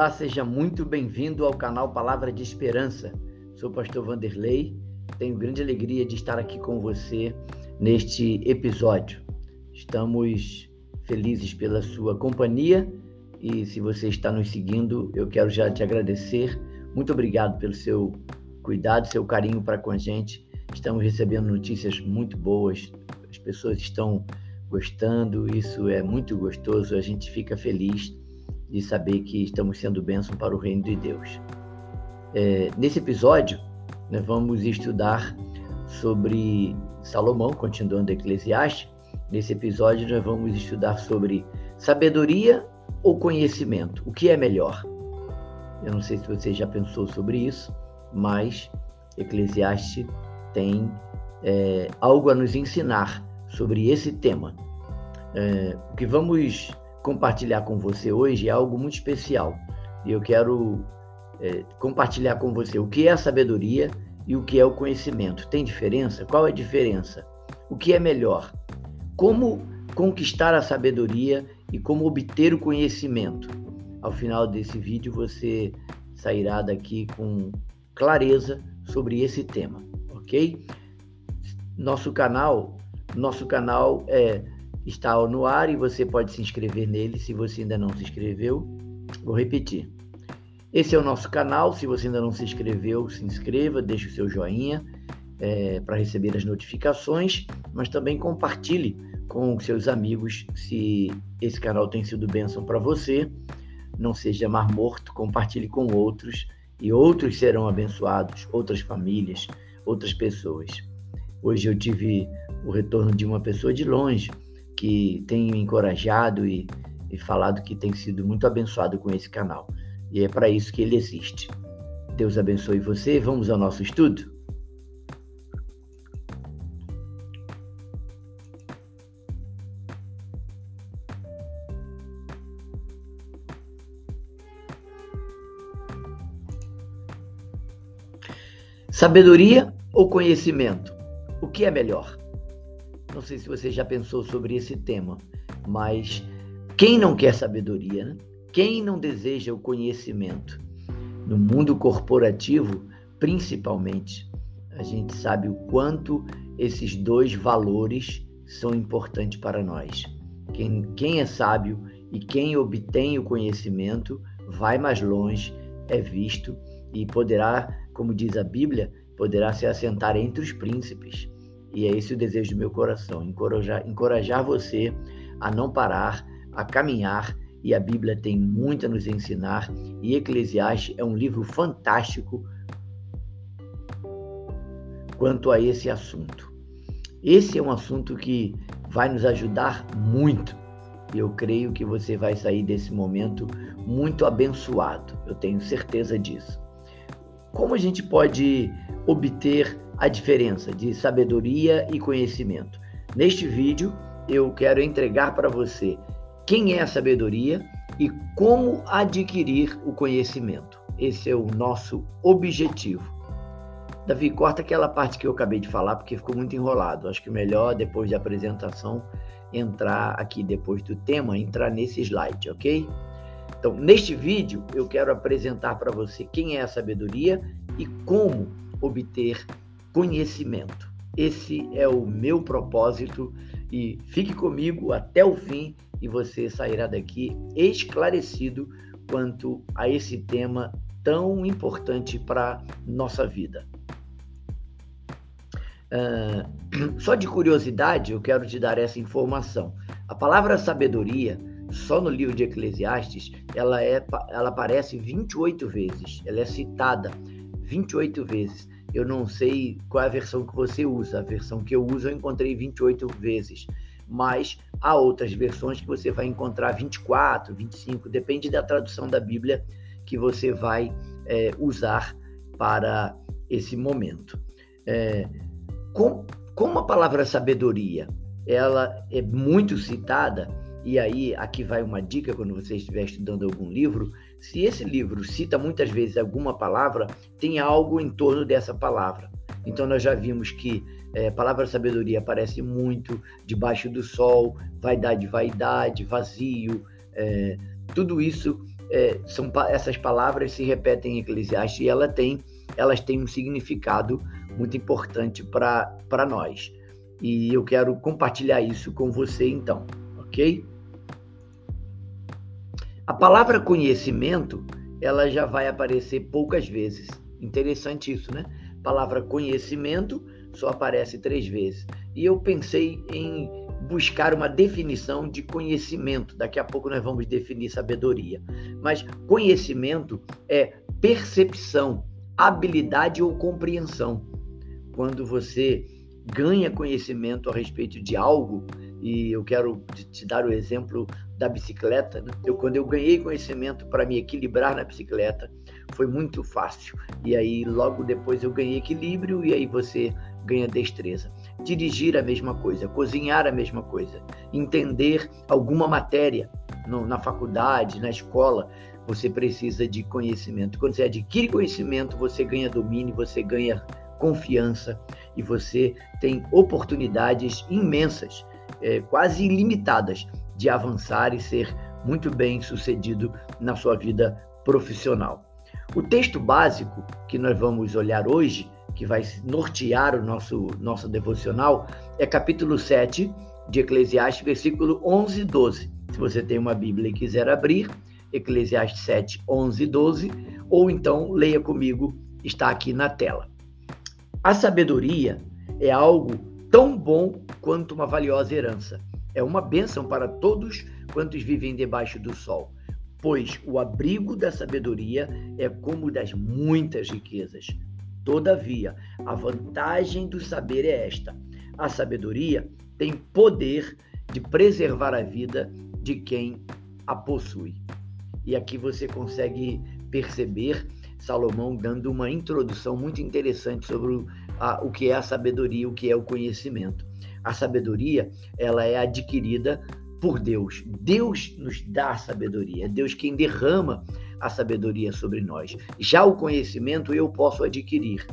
Olá, seja muito bem-vindo ao canal Palavra de Esperança. Sou o pastor Vanderlei. Tenho grande alegria de estar aqui com você neste episódio. Estamos felizes pela sua companhia e se você está nos seguindo, eu quero já te agradecer. Muito obrigado pelo seu cuidado, seu carinho para com a gente. Estamos recebendo notícias muito boas. As pessoas estão gostando, isso é muito gostoso. A gente fica feliz de saber que estamos sendo bênção para o reino de Deus. É, nesse episódio, nós vamos estudar sobre Salomão, continuando Eclesiastes. Nesse episódio, nós vamos estudar sobre sabedoria ou conhecimento. O que é melhor? Eu não sei se você já pensou sobre isso, mas Eclesiastes tem é, algo a nos ensinar sobre esse tema. É, o que vamos compartilhar com você hoje é algo muito especial. E eu quero é, compartilhar com você o que é a sabedoria e o que é o conhecimento. Tem diferença? Qual é a diferença? O que é melhor? Como conquistar a sabedoria e como obter o conhecimento? Ao final desse vídeo você sairá daqui com clareza sobre esse tema, ok? Nosso canal, nosso canal é está no ar e você pode se inscrever nele se você ainda não se inscreveu. Vou repetir. Esse é o nosso canal. Se você ainda não se inscreveu, se inscreva, deixe o seu joinha é, para receber as notificações, mas também compartilhe com seus amigos se esse canal tem sido bênção para você. Não seja mar morto, compartilhe com outros e outros serão abençoados, outras famílias, outras pessoas. Hoje eu tive o retorno de uma pessoa de longe que tem encorajado e, e falado que tem sido muito abençoado com esse canal. E é para isso que ele existe. Deus abençoe você. Vamos ao nosso estudo? Sabedoria ou conhecimento? O que é melhor? Não sei se você já pensou sobre esse tema, mas quem não quer sabedoria, né? Quem não deseja o conhecimento? No mundo corporativo, principalmente, a gente sabe o quanto esses dois valores são importantes para nós. Quem, quem é sábio e quem obtém o conhecimento vai mais longe, é visto e poderá, como diz a Bíblia, poderá se assentar entre os príncipes. E é esse o desejo do meu coração, encorajar, encorajar você a não parar, a caminhar. E a Bíblia tem muito a nos ensinar. E Eclesiastes é um livro fantástico quanto a esse assunto. Esse é um assunto que vai nos ajudar muito. E eu creio que você vai sair desse momento muito abençoado. Eu tenho certeza disso. Como a gente pode obter a diferença de sabedoria e conhecimento. Neste vídeo, eu quero entregar para você quem é a sabedoria e como adquirir o conhecimento. Esse é o nosso objetivo. Davi, corta aquela parte que eu acabei de falar porque ficou muito enrolado. Acho que melhor, depois da apresentação, entrar aqui depois do tema, entrar nesse slide, ok? Então, neste vídeo, eu quero apresentar para você quem é a sabedoria e como obter conhecimento. Esse é o meu propósito e fique comigo até o fim e você sairá daqui esclarecido quanto a esse tema tão importante para nossa vida. Uh, só de curiosidade, eu quero te dar essa informação. A palavra sabedoria, só no livro de Eclesiastes, ela, é, ela aparece 28 vezes, ela é citada 28 vezes. Eu não sei qual é a versão que você usa. A versão que eu uso eu encontrei 28 vezes. Mas há outras versões que você vai encontrar 24, 25, depende da tradução da Bíblia que você vai é, usar para esse momento. É, com, como a palavra sabedoria ela é muito citada, e aí aqui vai uma dica quando você estiver estudando algum livro, se esse livro cita muitas vezes alguma palavra, tem algo em torno dessa palavra. Então nós já vimos que é, palavra sabedoria aparece muito debaixo do sol, vaidade, vaidade, vazio, é, tudo isso é, são, essas palavras se repetem em Eclesiastes e ela tem, elas têm um significado muito importante para nós. E eu quero compartilhar isso com você então, ok? A palavra conhecimento, ela já vai aparecer poucas vezes. Interessante isso, né? A palavra conhecimento só aparece três vezes. E eu pensei em buscar uma definição de conhecimento. Daqui a pouco nós vamos definir sabedoria. Mas conhecimento é percepção, habilidade ou compreensão. Quando você ganha conhecimento a respeito de algo, e eu quero te dar o exemplo da bicicleta. Né? Eu, quando eu ganhei conhecimento para me equilibrar na bicicleta, foi muito fácil. E aí, logo depois, eu ganhei equilíbrio e aí você ganha destreza. Dirigir a mesma coisa, cozinhar a mesma coisa, entender alguma matéria no, na faculdade, na escola, você precisa de conhecimento. Quando você adquire conhecimento, você ganha domínio, você ganha confiança e você tem oportunidades imensas, é, quase ilimitadas, de avançar e ser muito bem sucedido na sua vida profissional. O texto básico que nós vamos olhar hoje, que vai nortear o nosso, nosso devocional, é capítulo 7 de Eclesiastes, versículo 11 e 12. Se você tem uma Bíblia e quiser abrir, Eclesiastes 7, 11 e 12, ou então leia comigo, está aqui na tela. A sabedoria é algo tão bom quanto uma valiosa herança. É uma bênção para todos quantos vivem debaixo do sol, pois o abrigo da sabedoria é como das muitas riquezas. Todavia, a vantagem do saber é esta: a sabedoria tem poder de preservar a vida de quem a possui. E aqui você consegue perceber Salomão dando uma introdução muito interessante sobre o, a, o que é a sabedoria, o que é o conhecimento. A sabedoria, ela é adquirida por Deus. Deus nos dá a sabedoria, é Deus quem derrama a sabedoria sobre nós. Já o conhecimento eu posso adquirir.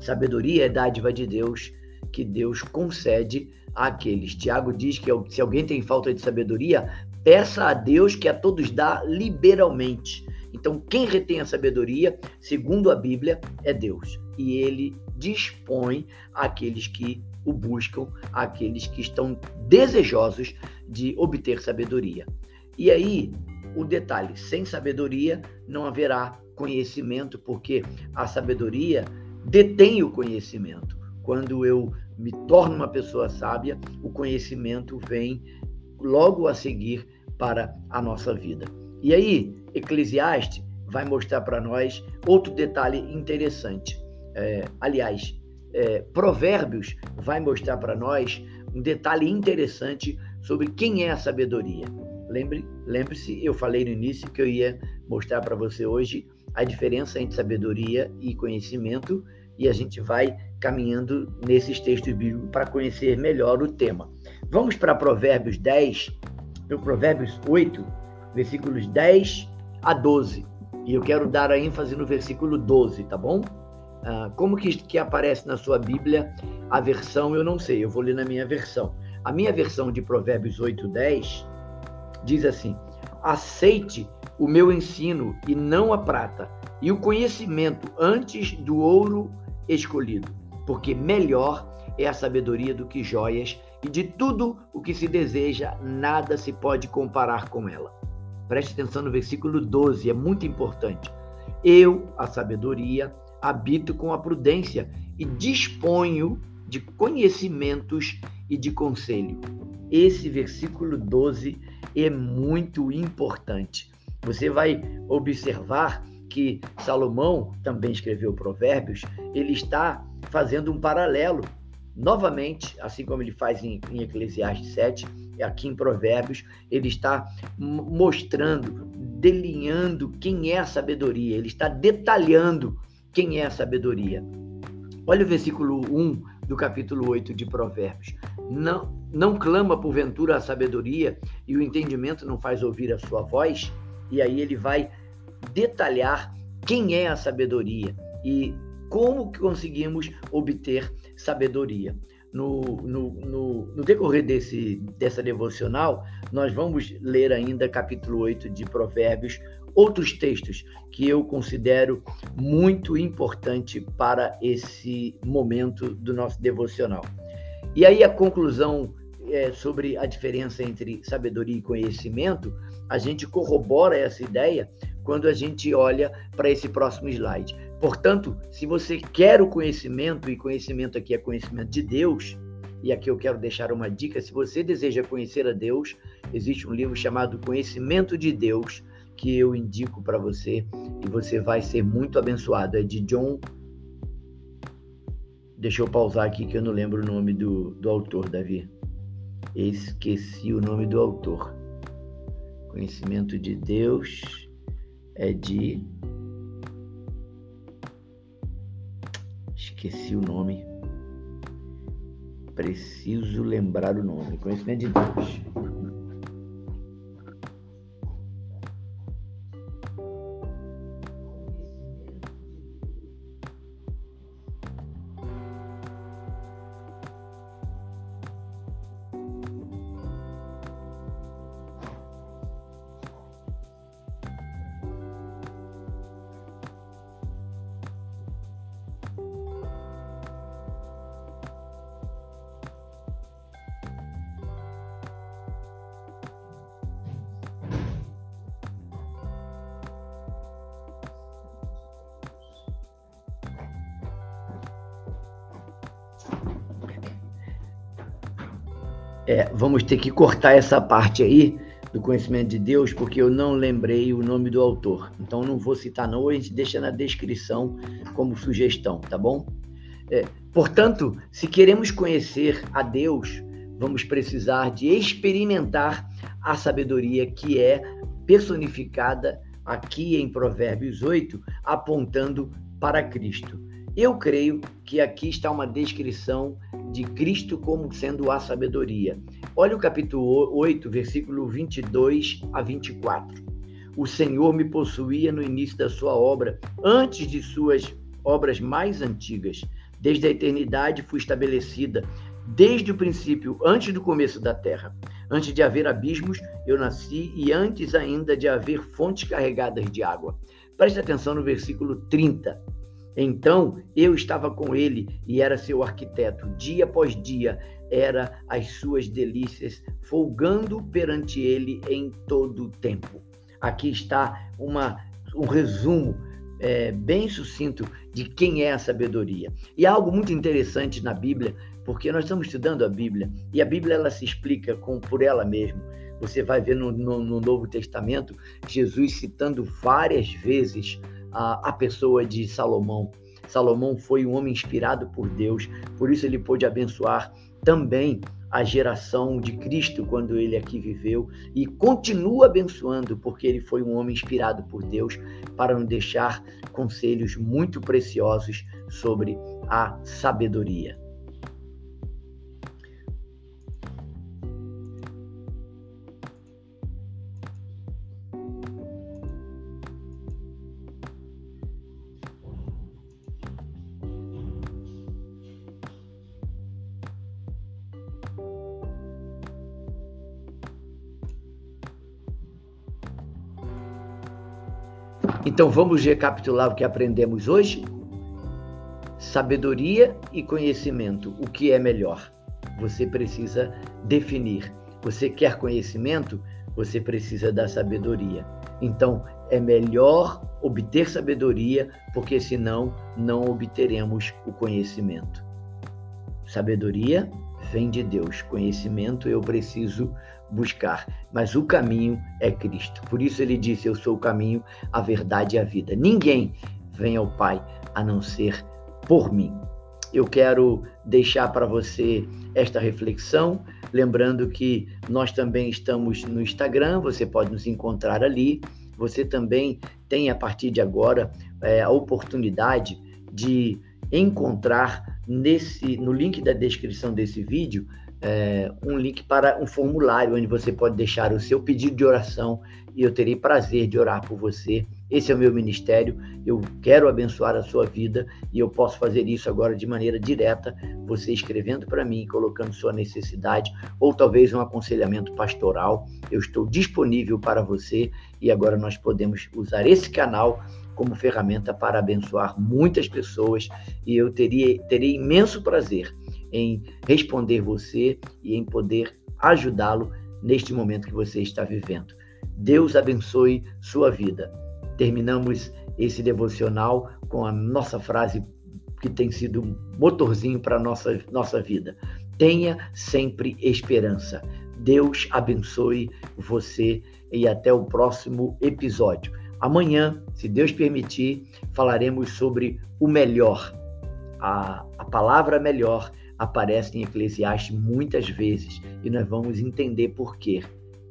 Sabedoria é dádiva de Deus que Deus concede àqueles. Tiago diz que se alguém tem falta de sabedoria, peça a Deus que a todos dá liberalmente. Então, quem retém a sabedoria, segundo a Bíblia, é Deus. E ele dispõe àqueles que o buscam, àqueles que estão desejosos de obter sabedoria. E aí, o detalhe: sem sabedoria não haverá conhecimento, porque a sabedoria detém o conhecimento. Quando eu me torno uma pessoa sábia, o conhecimento vem logo a seguir para a nossa vida. E aí, Eclesiastes vai mostrar para nós outro detalhe interessante. É, aliás, é, Provérbios vai mostrar para nós um detalhe interessante sobre quem é a sabedoria. Lembre, lembre-se, eu falei no início que eu ia mostrar para você hoje a diferença entre sabedoria e conhecimento e a gente vai caminhando nesses textos bíblicos para conhecer melhor o tema. Vamos para Provérbios 10, Provérbios 8, versículos 10 a 12. E eu quero dar a ênfase no versículo 12, tá bom? Ah, como que, que aparece na sua Bíblia a versão, eu não sei, eu vou ler na minha versão. A minha versão de Provérbios 8, 10 diz assim: Aceite o meu ensino e não a prata, e o conhecimento antes do ouro escolhido, porque melhor é a sabedoria do que joias, e de tudo o que se deseja, nada se pode comparar com ela. Preste atenção no versículo 12, é muito importante. Eu, a sabedoria, habito com a prudência e disponho de conhecimentos e de conselho. Esse versículo 12 é muito importante. Você vai observar que Salomão também escreveu Provérbios, ele está fazendo um paralelo novamente, assim como ele faz em, em Eclesiastes 7, aqui em Provérbios, ele está mostrando, delineando quem é a sabedoria, ele está detalhando quem é a sabedoria. Olha o versículo 1 do capítulo 8 de Provérbios. Não, não clama porventura a sabedoria e o entendimento não faz ouvir a sua voz? E aí ele vai detalhar quem é a sabedoria e como conseguimos obter sabedoria. no, no, no, no, decorrer desse, dessa devocional, nós vamos ler ainda capítulo 8 de Provérbios, outros textos que eu considero muito importante para esse momento do nosso devocional. E aí a conclusão é, sobre a diferença entre sabedoria e conhecimento, a gente corrobora essa ideia quando a gente olha para esse próximo slide. Portanto, se você quer o conhecimento, e conhecimento aqui é conhecimento de Deus, e aqui eu quero deixar uma dica: se você deseja conhecer a Deus, existe um livro chamado Conhecimento de Deus, que eu indico para você, e você vai ser muito abençoado. É de John. Deixa eu pausar aqui que eu não lembro o nome do, do autor, Davi. Esqueci o nome do autor. Conhecimento de Deus é de Esqueci o nome. Preciso lembrar o nome. Conhecimento de Deus. É, vamos ter que cortar essa parte aí do conhecimento de Deus, porque eu não lembrei o nome do autor. Então não vou citar não, a gente deixa na descrição como sugestão, tá bom? É, portanto, se queremos conhecer a Deus, vamos precisar de experimentar a sabedoria que é personificada aqui em Provérbios 8, apontando para Cristo. Eu creio que aqui está uma descrição de Cristo como sendo a sabedoria. Olha o capítulo 8, versículo 22 a 24. O Senhor me possuía no início da sua obra, antes de suas obras mais antigas. Desde a eternidade fui estabelecida, desde o princípio, antes do começo da terra. Antes de haver abismos, eu nasci, e antes ainda de haver fontes carregadas de água. Preste atenção no versículo 30. Então eu estava com ele e era seu arquiteto. Dia após dia era as suas delícias, folgando perante ele em todo o tempo. Aqui está uma, um resumo é, bem sucinto de quem é a sabedoria. E há algo muito interessante na Bíblia, porque nós estamos estudando a Bíblia e a Bíblia ela se explica com, por ela mesma. Você vai ver no, no, no Novo Testamento Jesus citando várias vezes a, a pessoa de Salomão. Salomão foi um homem inspirado por Deus, por isso ele pôde abençoar também a geração de Cristo quando ele aqui viveu e continua abençoando porque ele foi um homem inspirado por Deus para nos deixar conselhos muito preciosos sobre a sabedoria. Então vamos recapitular o que aprendemos hoje? Sabedoria e conhecimento, o que é melhor? Você precisa definir. Você quer conhecimento? Você precisa da sabedoria. Então é melhor obter sabedoria, porque senão não obteremos o conhecimento. Sabedoria vem de Deus, conhecimento eu preciso buscar, mas o caminho é Cristo. Por isso ele disse: Eu sou o caminho, a verdade e a vida. Ninguém vem ao Pai a não ser por mim. Eu quero deixar para você esta reflexão, lembrando que nós também estamos no Instagram, você pode nos encontrar ali. Você também tem a partir de agora é, a oportunidade de encontrar nesse no link da descrição desse vídeo é, um link para um formulário onde você pode deixar o seu pedido de oração e eu terei prazer de orar por você Esse é o meu ministério. Eu quero abençoar a sua vida e eu posso fazer isso agora de maneira direta, você escrevendo para mim, colocando sua necessidade ou talvez um aconselhamento pastoral. Eu estou disponível para você e agora nós podemos usar esse canal como ferramenta para abençoar muitas pessoas e eu teria, teria imenso prazer em responder você e em poder ajudá-lo neste momento que você está vivendo. Deus abençoe sua vida. Terminamos esse devocional com a nossa frase que tem sido um motorzinho para a nossa, nossa vida. Tenha sempre esperança. Deus abençoe você e até o próximo episódio. Amanhã, se Deus permitir, falaremos sobre o melhor. A, a palavra melhor aparece em Eclesiastes muitas vezes e nós vamos entender por quê.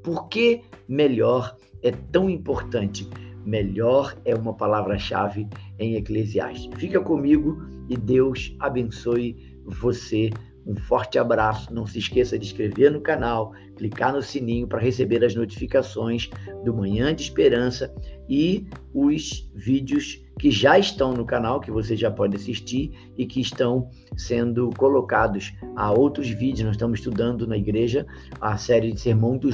Por que melhor é tão importante? Melhor é uma palavra-chave em Eclesiastes. Fica comigo e Deus abençoe você. Um forte abraço. Não se esqueça de inscrever no canal, clicar no sininho para receber as notificações do Manhã de Esperança e os vídeos que já estão no canal, que você já pode assistir e que estão sendo colocados a outros vídeos. Nós estamos estudando na igreja a série de Sermão do,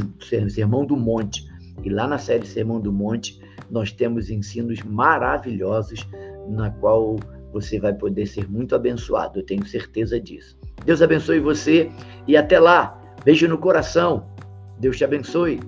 Sermão do Monte. E lá na série Sermão do Monte, nós temos ensinos maravilhosos na qual você vai poder ser muito abençoado, eu tenho certeza disso. Deus abençoe você e até lá. Beijo no coração. Deus te abençoe.